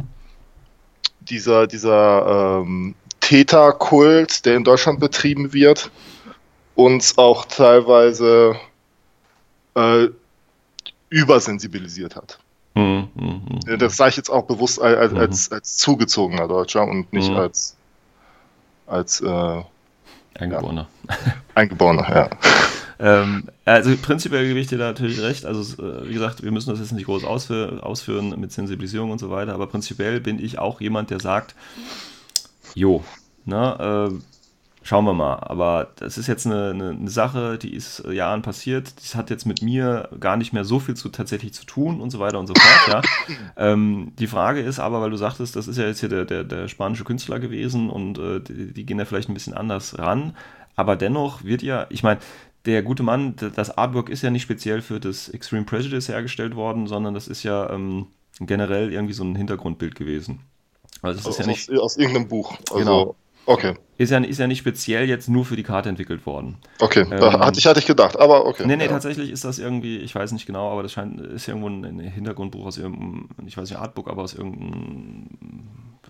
dieser, dieser ähm, Täterkult, der in Deutschland betrieben wird, uns auch teilweise äh, übersensibilisiert hat. Mhm. Mhm. Ja, Das sage ich jetzt auch bewusst als, als, Mhm. als, zugezogener Deutscher und nicht Mhm. als, als äh, Eingeborener. Eingeborener, ja. Ähm, also prinzipiell gebe ich dir da natürlich recht. Also äh, wie gesagt, wir müssen das jetzt nicht groß ausführ ausführen mit Sensibilisierung und so weiter, aber prinzipiell bin ich auch jemand, der sagt, jo, ne, äh, schauen wir mal. Aber das ist jetzt eine, eine, eine Sache, die ist äh, Jahren passiert. Das hat jetzt mit mir gar nicht mehr so viel zu tatsächlich zu tun und so weiter und so fort. Ja. ähm, die Frage ist aber, weil du sagtest, das ist ja jetzt hier der, der, der spanische Künstler gewesen und äh, die, die gehen ja vielleicht ein bisschen anders ran. Aber dennoch wird ja, ich meine, der gute Mann, das Artwork ist ja nicht speziell für das Extreme Prejudice hergestellt worden, sondern das ist ja ähm, generell irgendwie so ein Hintergrundbild gewesen. Also es ist Aus, ja nicht, aus, irgendeinem Buch. Also, Genau. Okay, ist ja, ist ja nicht speziell jetzt nur für die Karte entwickelt worden. okay. Ähm, hatte ich, hatte ich gedacht, aber okay. Nee, nee, ja. tatsächlich ist das irgendwie, ich weiß nicht genau, aber das scheint, ist irgendwo ein, Hintergrundbuch aus irgendeinem, ich weiß nicht, Artbook, aber aus irgendeinem,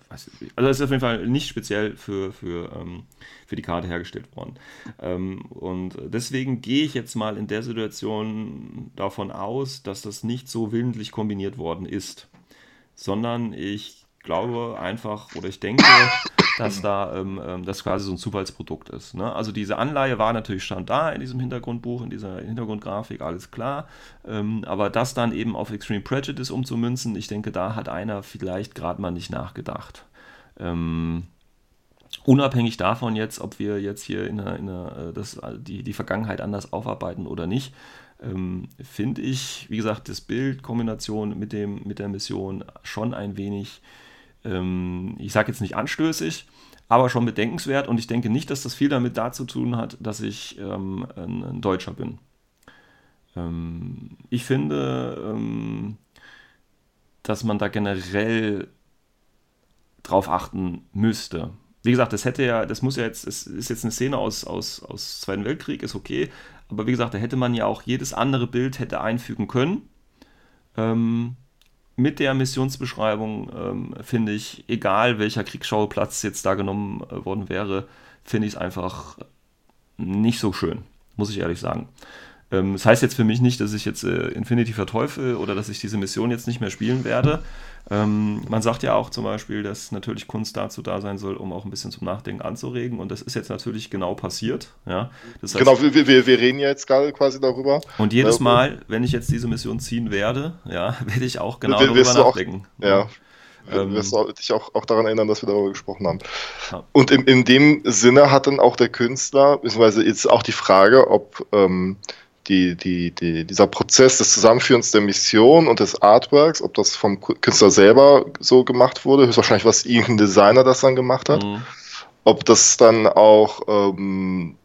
also es ist auf jeden Fall nicht speziell für, für, ähm, für die Karte hergestellt worden. Ähm, und deswegen gehe ich jetzt mal in der Situation davon aus, dass das nicht so willentlich kombiniert worden ist, sondern ich glaube einfach oder ich denke, dass da ähm, ähm, das quasi so ein Zufallsprodukt ist. Ne? Also diese Anleihe war natürlich stand da in diesem Hintergrundbuch, in dieser Hintergrundgrafik, alles klar. Ähm, aber das dann eben auf Extreme Prejudice umzumünzen, ich denke, da hat einer vielleicht gerade mal nicht nachgedacht. Ähm, unabhängig davon jetzt, ob wir jetzt hier in der, in der, äh, das, die, die Vergangenheit anders aufarbeiten oder nicht, ähm, finde ich, wie gesagt, das Bild, Kombination mit, dem, mit der Mission schon ein wenig, ähm, ich sage jetzt nicht anstößig, aber schon bedenkenswert und ich denke nicht, dass das viel damit da zu tun hat, dass ich ähm, ein, ein Deutscher bin. Ähm, ich finde, ähm, dass man da generell drauf achten müsste. Wie gesagt, das hätte ja, das muss ja jetzt, es ist jetzt eine Szene aus, aus, aus Zweiten Weltkrieg, ist okay, aber wie gesagt, da hätte man ja auch jedes andere Bild hätte einfügen können. Ähm, mit der Missionsbeschreibung ähm, finde ich, egal welcher Kriegsschauplatz jetzt da genommen äh, worden wäre, finde ich es einfach nicht so schön, muss ich ehrlich sagen. Ähm, das heißt jetzt für mich nicht, dass ich jetzt äh, Infinity verteufel oder dass ich diese Mission jetzt nicht mehr spielen werde. Ähm, man sagt ja auch zum Beispiel, dass natürlich Kunst dazu da sein soll, um auch ein bisschen zum Nachdenken anzuregen. Und das ist jetzt natürlich genau passiert. Ja? Das heißt, Genau, wir, wir, wir reden ja jetzt gerade quasi darüber. und jedes Ja, Mal, wenn ich jetzt diese Mission ziehen werde, ja, werde ich auch genau Wir- darüber du auch- nachdenken. Ja. Ähm, wirst du dich auch, auch daran erinnern, dass wir darüber gesprochen haben. Ja. Und in, in dem Sinne hat dann auch der Künstler, beziehungsweise jetzt auch die Frage, ob ähm, die, die, die, dieser Prozess des Zusammenführens der Mission und des Artworks, ob das vom Künstler selber so gemacht wurde, höchstwahrscheinlich was irgendein Designer das dann gemacht hat, Mhm. ob das dann auch ähm,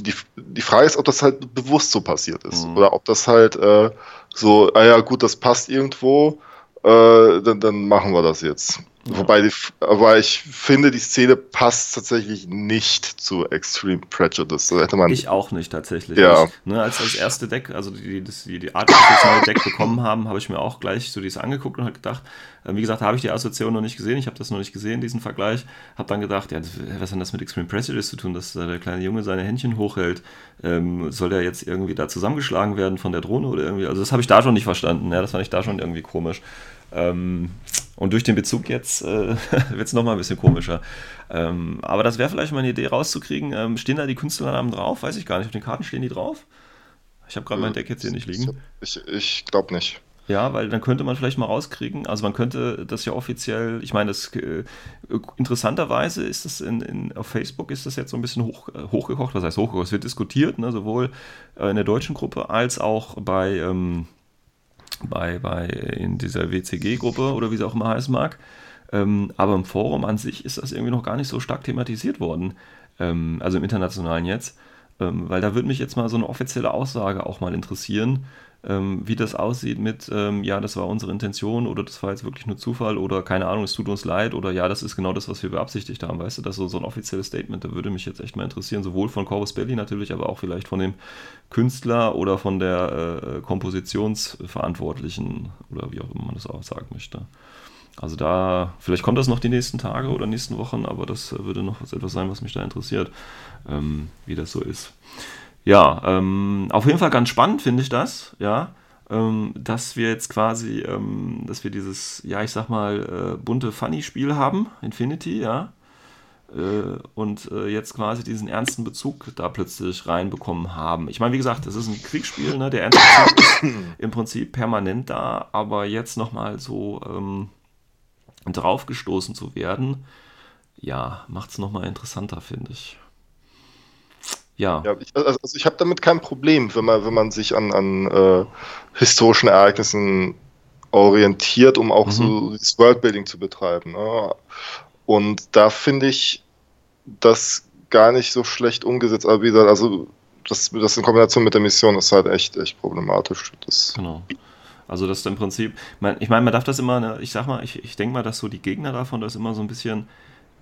die, die Frage ist, ob das halt bewusst so passiert ist. Mhm. Oder ob das halt äh, so, ah ja, gut, das passt irgendwo, äh, dann, dann machen wir das jetzt. Wobei, die, aber ich finde, die Szene passt tatsächlich nicht zu Extreme Prejudice. Da hätte man. Ich auch nicht tatsächlich. Ja. Ich, ne, als das erste Deck, also die, die, die Art, dass wir das neue Deck bekommen haben, habe ich mir auch gleich so dieses angeguckt und habe gedacht, äh, wie gesagt, habe ich die Assoziation noch nicht gesehen, ich habe das noch nicht gesehen, diesen Vergleich, habe dann gedacht, ja, was hat das mit Extreme Prejudice zu tun, dass äh, der kleine Junge seine Händchen hochhält? Ähm, soll der jetzt irgendwie da zusammengeschlagen werden von der Drohne oder irgendwie? Also das habe ich da schon nicht verstanden, ja, das fand ich da schon irgendwie komisch. Ähm, und durch den Bezug jetzt äh, wird es nochmal ein bisschen komischer. Ähm, aber das wäre vielleicht mal eine Idee rauszukriegen. Ähm, stehen da die Künstlernamen drauf? Weiß ich gar nicht. Auf den Karten stehen die drauf? Ich habe gerade mein Deck jetzt hier nicht liegen. Ich, ich glaube nicht. Ja, weil dann könnte man vielleicht mal rauskriegen, also man könnte das ja offiziell, ich meine, das, äh, interessanterweise ist das in, in, auf Facebook ist das jetzt so ein bisschen hoch, äh, hochgekocht, was heißt hochgekocht, es wird diskutiert, ne, sowohl äh, in der deutschen Gruppe als auch bei, ähm, bei, bei in dieser WCG-Gruppe oder wie sie auch immer heißen mag. Ähm, aber im Forum an sich ist das irgendwie noch gar nicht so stark thematisiert worden, ähm, also im internationalen jetzt, ähm, weil da würde mich jetzt mal so eine offizielle Aussage auch mal interessieren, ähm, wie das aussieht mit, ähm, ja, das war unsere Intention oder das war jetzt wirklich nur Zufall oder keine Ahnung, es tut uns leid oder ja, das ist genau das, was wir beabsichtigt haben, weißt du, das ist so, so ein offizielles Statement, da würde mich jetzt echt mal interessieren, sowohl von Corvus Belli natürlich, aber auch vielleicht von dem Künstler oder von der äh, Kompositionsverantwortlichen oder wie auch immer man das auch sagen möchte. Also da, vielleicht kommt das noch die nächsten Tage oder nächsten Wochen, aber das würde noch etwas sein, was mich da interessiert, ähm, wie das so ist. Ja, ähm, auf jeden Fall ganz spannend finde ich das, ja, ähm, dass wir jetzt quasi, ähm, dass wir dieses, ja, ich sag mal, äh, bunte Funny-Spiel haben, Infinity, ja, äh, und äh, jetzt quasi diesen ernsten Bezug da plötzlich reinbekommen haben. Ich meine, wie gesagt, das ist ein Kriegsspiel, ne, der ernste Bezug ist im Prinzip permanent da, aber jetzt nochmal so ähm, draufgestoßen zu werden, ja, macht es nochmal interessanter, finde ich. Ja. ja ich, also, also ich habe damit kein Problem, wenn man, wenn man sich an, an äh, historischen Ereignissen orientiert, um auch mhm. so das Worldbuilding zu betreiben. Ne? Und da finde ich das gar nicht so schlecht umgesetzt, aber wie gesagt, also das, das in Kombination mit der Mission ist halt echt, echt problematisch. Das genau. Also das ist im Prinzip, ich meine, man darf das immer, ne, ich sag mal, ich, ich denke mal, dass so die Gegner davon das immer so ein bisschen,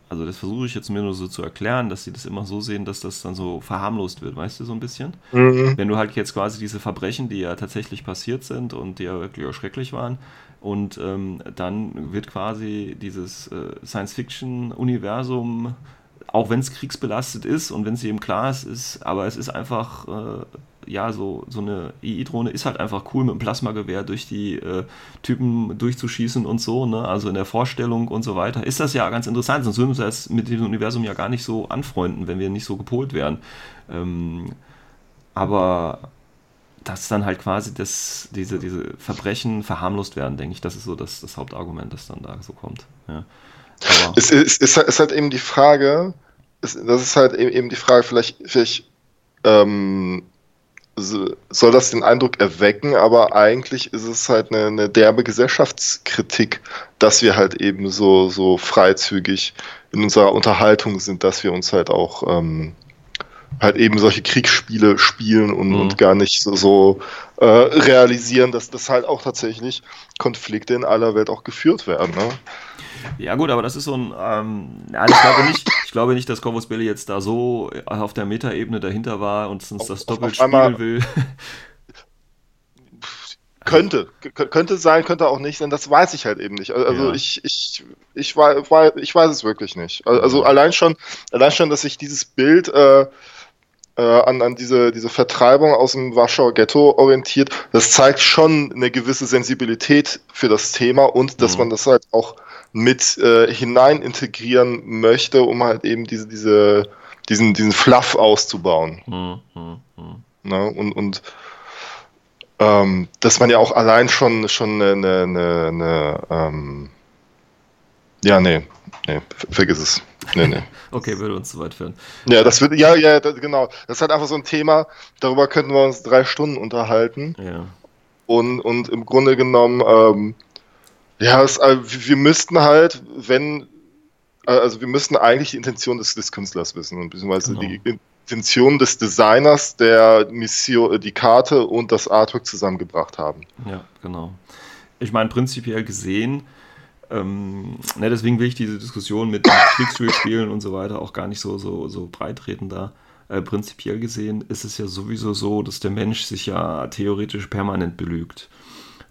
also das versuche ich jetzt mir nur so zu erklären, dass sie das immer so sehen, dass das dann so verharmlost wird, weißt du, so ein bisschen. Mhm. Wenn du halt jetzt quasi diese Verbrechen, die ja tatsächlich passiert sind und die ja wirklich auch schrecklich waren, und ähm, dann wird quasi dieses äh, Science-Fiction-Universum, auch wenn es kriegsbelastet ist und wenn es eben klar ist, ist, aber es ist einfach äh, ja, so, so eine EI-Drohne ist halt einfach cool mit dem Plasmagewehr durch die äh, Typen durchzuschießen und so, ne? Also in der Vorstellung und so weiter. Ist das ja ganz interessant, sonst würden wir uns mit dem Universum ja gar nicht so anfreunden, wenn wir nicht so gepolt wären. Ähm, aber dass dann halt quasi das, diese, diese Verbrechen verharmlost werden, denke ich, das ist so das, das Hauptargument, das dann da so kommt. Ja. es ist, ist, ist, halt eben die Frage, das ist halt eben die Frage, vielleicht, vielleicht ähm, soll das den Eindruck erwecken, aber eigentlich ist es halt eine, eine, derbe Gesellschaftskritik, dass wir halt eben so, so freizügig in unserer Unterhaltung sind, dass wir uns halt auch ähm, halt eben solche Kriegsspiele spielen und, mhm. und gar nicht so, so äh, realisieren, dass das halt auch tatsächlich Konflikte in aller Welt auch geführt werden. Ne? Ja gut, aber das ist so ein, ähm, ja, ich glaube nicht, ich glaube nicht, dass Corvus Belli jetzt da so auf der Metaebene dahinter war und uns das doppelt spielen will. Könnte, könnte sein, könnte auch nicht sein, das weiß ich halt eben nicht. Also ja. ich, ich, ich, weiß, ich weiß es wirklich nicht. Also ja. allein schon, allein schon, dass sich dieses Bild äh, äh, an, an diese, diese Vertreibung aus dem Warschauer Ghetto orientiert, das zeigt schon eine gewisse Sensibilität für das Thema und dass mhm. man das halt auch mit äh, hinein integrieren möchte, um halt eben diese, diese, diesen, diesen Fluff auszubauen. Mhm, mh, mh. Ne? Und, und ähm, dass man ja auch allein schon, schon eine, eine, eine ähm, ja, nee, nee, vergiss es. Nee, nee. Okay, würde uns zu weit führen. Ja, das würde, ja, ja, das, genau. Das ist halt einfach so ein Thema, darüber könnten wir uns drei Stunden unterhalten. Ja. Und, und im Grunde genommen, ähm, ja, es, äh, wir müssten halt, wenn, äh, also wir müssten eigentlich die Intention des, des Künstlers wissen, beziehungsweise genau. die Intention des Designers, der Mission, äh, die Karte und das Artwork zusammengebracht haben. Ja, genau. Ich meine, prinzipiell gesehen, ähm, ne, deswegen will ich diese Diskussion mit Kriegsspielen und so weiter auch gar nicht so, so, so breit da. Äh, prinzipiell gesehen ist es ja sowieso so, dass der Mensch sich ja theoretisch permanent belügt.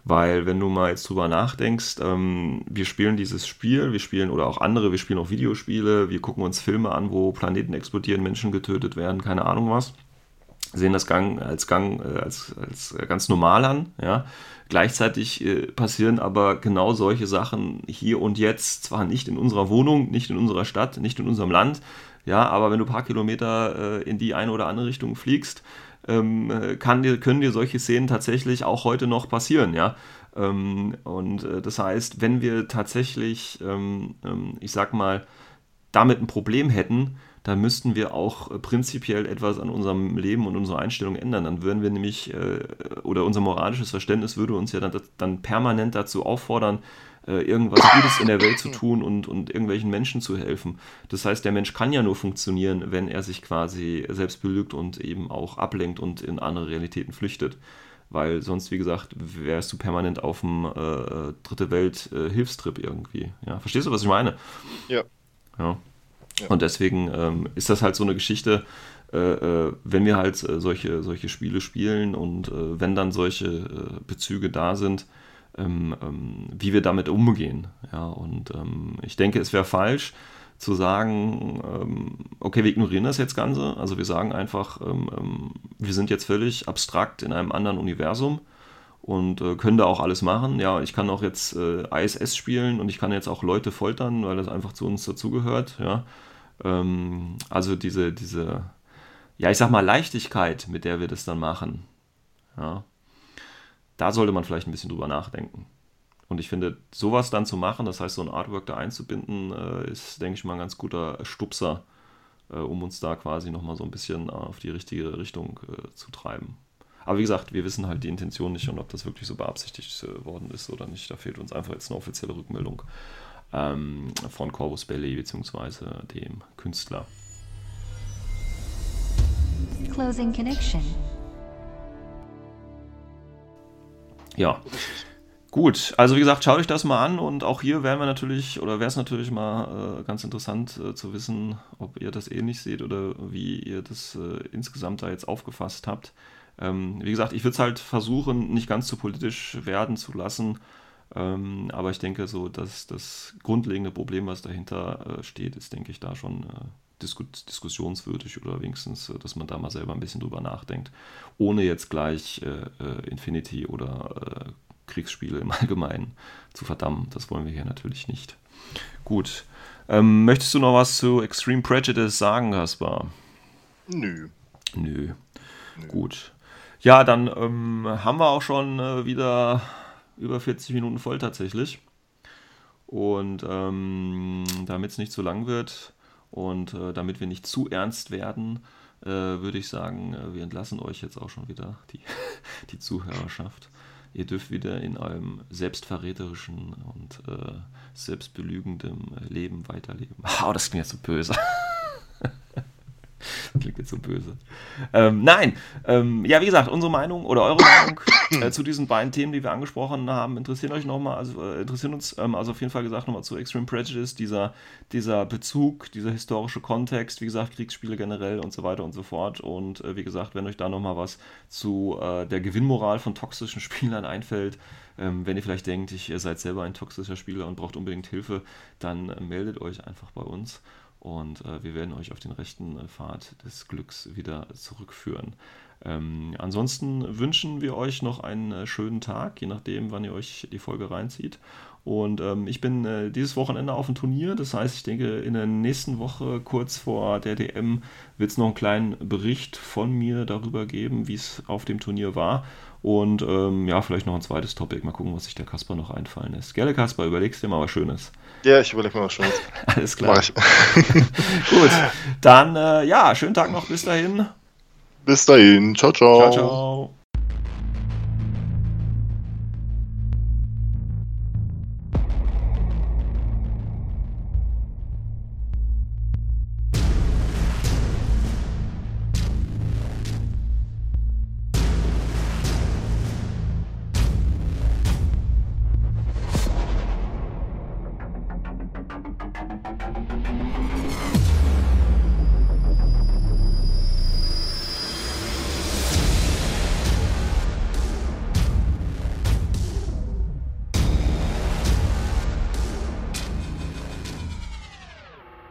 Weil, wenn du mal jetzt drüber nachdenkst, ähm, wir spielen dieses Spiel, wir spielen oder auch andere, wir spielen auch Videospiele, wir gucken uns Filme an, wo Planeten explodieren, Menschen getötet werden, keine Ahnung was, sehen das Gang als Gang äh, als, als ganz normal an, ja. Gleichzeitig äh, passieren aber genau solche Sachen hier und jetzt, zwar nicht in unserer Wohnung, nicht in unserer Stadt, nicht in unserem Land, ja, aber wenn du ein paar Kilometer äh, in die eine oder andere Richtung fliegst, ähm, kann dir, können dir solche Szenen tatsächlich auch heute noch passieren, ja. Ähm, und äh, das heißt, wenn wir tatsächlich, ähm, ähm, ich sag mal, damit ein Problem hätten, dann müssten wir auch äh, prinzipiell etwas an unserem Leben und unserer Einstellung ändern. Dann würden wir nämlich, äh, oder unser moralisches Verständnis würde uns ja dann, dann permanent dazu auffordern, äh, irgendwas Gutes in der Welt zu tun und, und irgendwelchen Menschen zu helfen. Das heißt, der Mensch kann ja nur funktionieren, wenn er sich quasi selbst belügt und eben auch ablenkt und in andere Realitäten flüchtet weil sonst, wie gesagt, wärst du permanent auf dem äh, dritte Welt äh, Hilfstrip irgendwie. Ja, verstehst du, was ich meine? Ja. Ja. Und deswegen ähm, ist das halt so eine Geschichte, äh, äh wenn wir halt äh, solche, solche Spiele spielen und äh, wenn dann solche Bezüge da sind, ähm, ähm, wie wir damit umgehen. Ja, und ähm, ich denke, es wäre falsch, zu sagen, ähm, okay, wir ignorieren das jetzt Ganze. Also wir sagen einfach, ähm, wir sind jetzt völlig abstrakt in einem anderen Universum und äh, können da auch alles machen. Ja, ich kann auch jetzt äh, ISS spielen und ich kann jetzt auch Leute foltern, weil das einfach zu uns dazugehört. Ja, ähm, also diese, diese, ja, ich sag mal Leichtigkeit, mit der wir das dann machen. Ja, da sollte man vielleicht ein bisschen drüber nachdenken. Und ich finde, sowas dann zu machen, das heißt, so ein Artwork da einzubinden, äh, ist, denke ich mal, ein ganz guter Stupser, äh, um uns da quasi nochmal so ein bisschen auf die richtige Richtung äh, zu treiben. Aber wie gesagt, wir wissen halt die Intention nicht und ob das wirklich so beabsichtigt äh, worden ist oder nicht. Da fehlt uns einfach jetzt eine offizielle Rückmeldung ähm, von Corvus Belli bzw. dem Künstler. Closing Connection. Ja. Gut, also wie gesagt, schaut euch das mal an und auch hier wären wir natürlich, oder wäre es natürlich mal äh, ganz interessant äh, zu wissen, ob ihr das ähnlich seht oder wie ihr das äh, insgesamt da jetzt aufgefasst habt. Ähm, wie gesagt, ich würde es halt versuchen, nicht ganz zu politisch werden zu lassen, ähm, aber ich denke so, dass das grundlegende Problem, was dahinter äh, steht, ist, denke ich, da schon äh, diskus diskussionswürdig oder wenigstens, äh, dass man da mal selber ein bisschen drüber nachdenkt, ohne jetzt gleich Infinity oder Kriegsspiele im Allgemeinen zu verdammen. Das wollen wir hier natürlich nicht. Gut. Ähm, möchtest du noch was zu Extreme Prejudice sagen, Gaspar? Nö. Nö. Nö. Gut. Ja, dann ähm, haben wir auch schon äh, wieder über 40 Minuten voll tatsächlich. Und ähm, damit es nicht zu lang wird und äh, damit wir nicht zu ernst werden, äh, würde ich sagen, äh, wir entlassen euch jetzt auch schon wieder, die, die Zuhörerschaft. Ihr dürft wieder in eurem selbstverräterischen und äh, selbstbelügendem Leben weiterleben. Oh, das klingt jetzt so böse. Klingt jetzt so böse. Ähm, nein, ähm, ja, wie gesagt, unsere Meinung oder eure Meinung äh, zu diesen beiden Themen, die wir angesprochen haben, interessieren euch nochmal, also äh, interessieren uns, ähm, also auf jeden Fall gesagt nochmal zu Extreme Prejudice, dieser, dieser Bezug, dieser historische Kontext, wie gesagt, Kriegsspiele generell und so weiter und so fort. Und äh, wie gesagt, wenn euch da nochmal was zu äh, der Gewinnmoral von toxischen Spielern einfällt, ähm, wenn ihr vielleicht denkt, ich, ihr seid selber ein toxischer Spieler und braucht unbedingt Hilfe, dann äh, meldet euch einfach bei uns und äh, wir werden euch auf den rechten äh, Pfad des Glücks wieder zurückführen. Ähm, ansonsten wünschen wir euch noch einen äh, schönen Tag, je nachdem, wann ihr euch die Folge reinzieht. Und ähm, ich bin äh, dieses Wochenende auf dem Turnier. Das heißt, ich denke, in der nächsten Woche, kurz vor der DM, wird es noch einen kleinen Bericht von mir darüber geben, wie es auf dem Turnier war. Und ähm, ja, vielleicht noch ein zweites Topic. Mal gucken, was sich der Kasper noch einfallen lässt. Gerne, Kasper, überlegst dir mal was Schönes. Ja, ich überlege mir was Schönes. Alles klar. Gut, dann äh, ja, schönen Tag noch. Bis dahin. Bis dahin. Ciao, ciao. Ciao, ciao.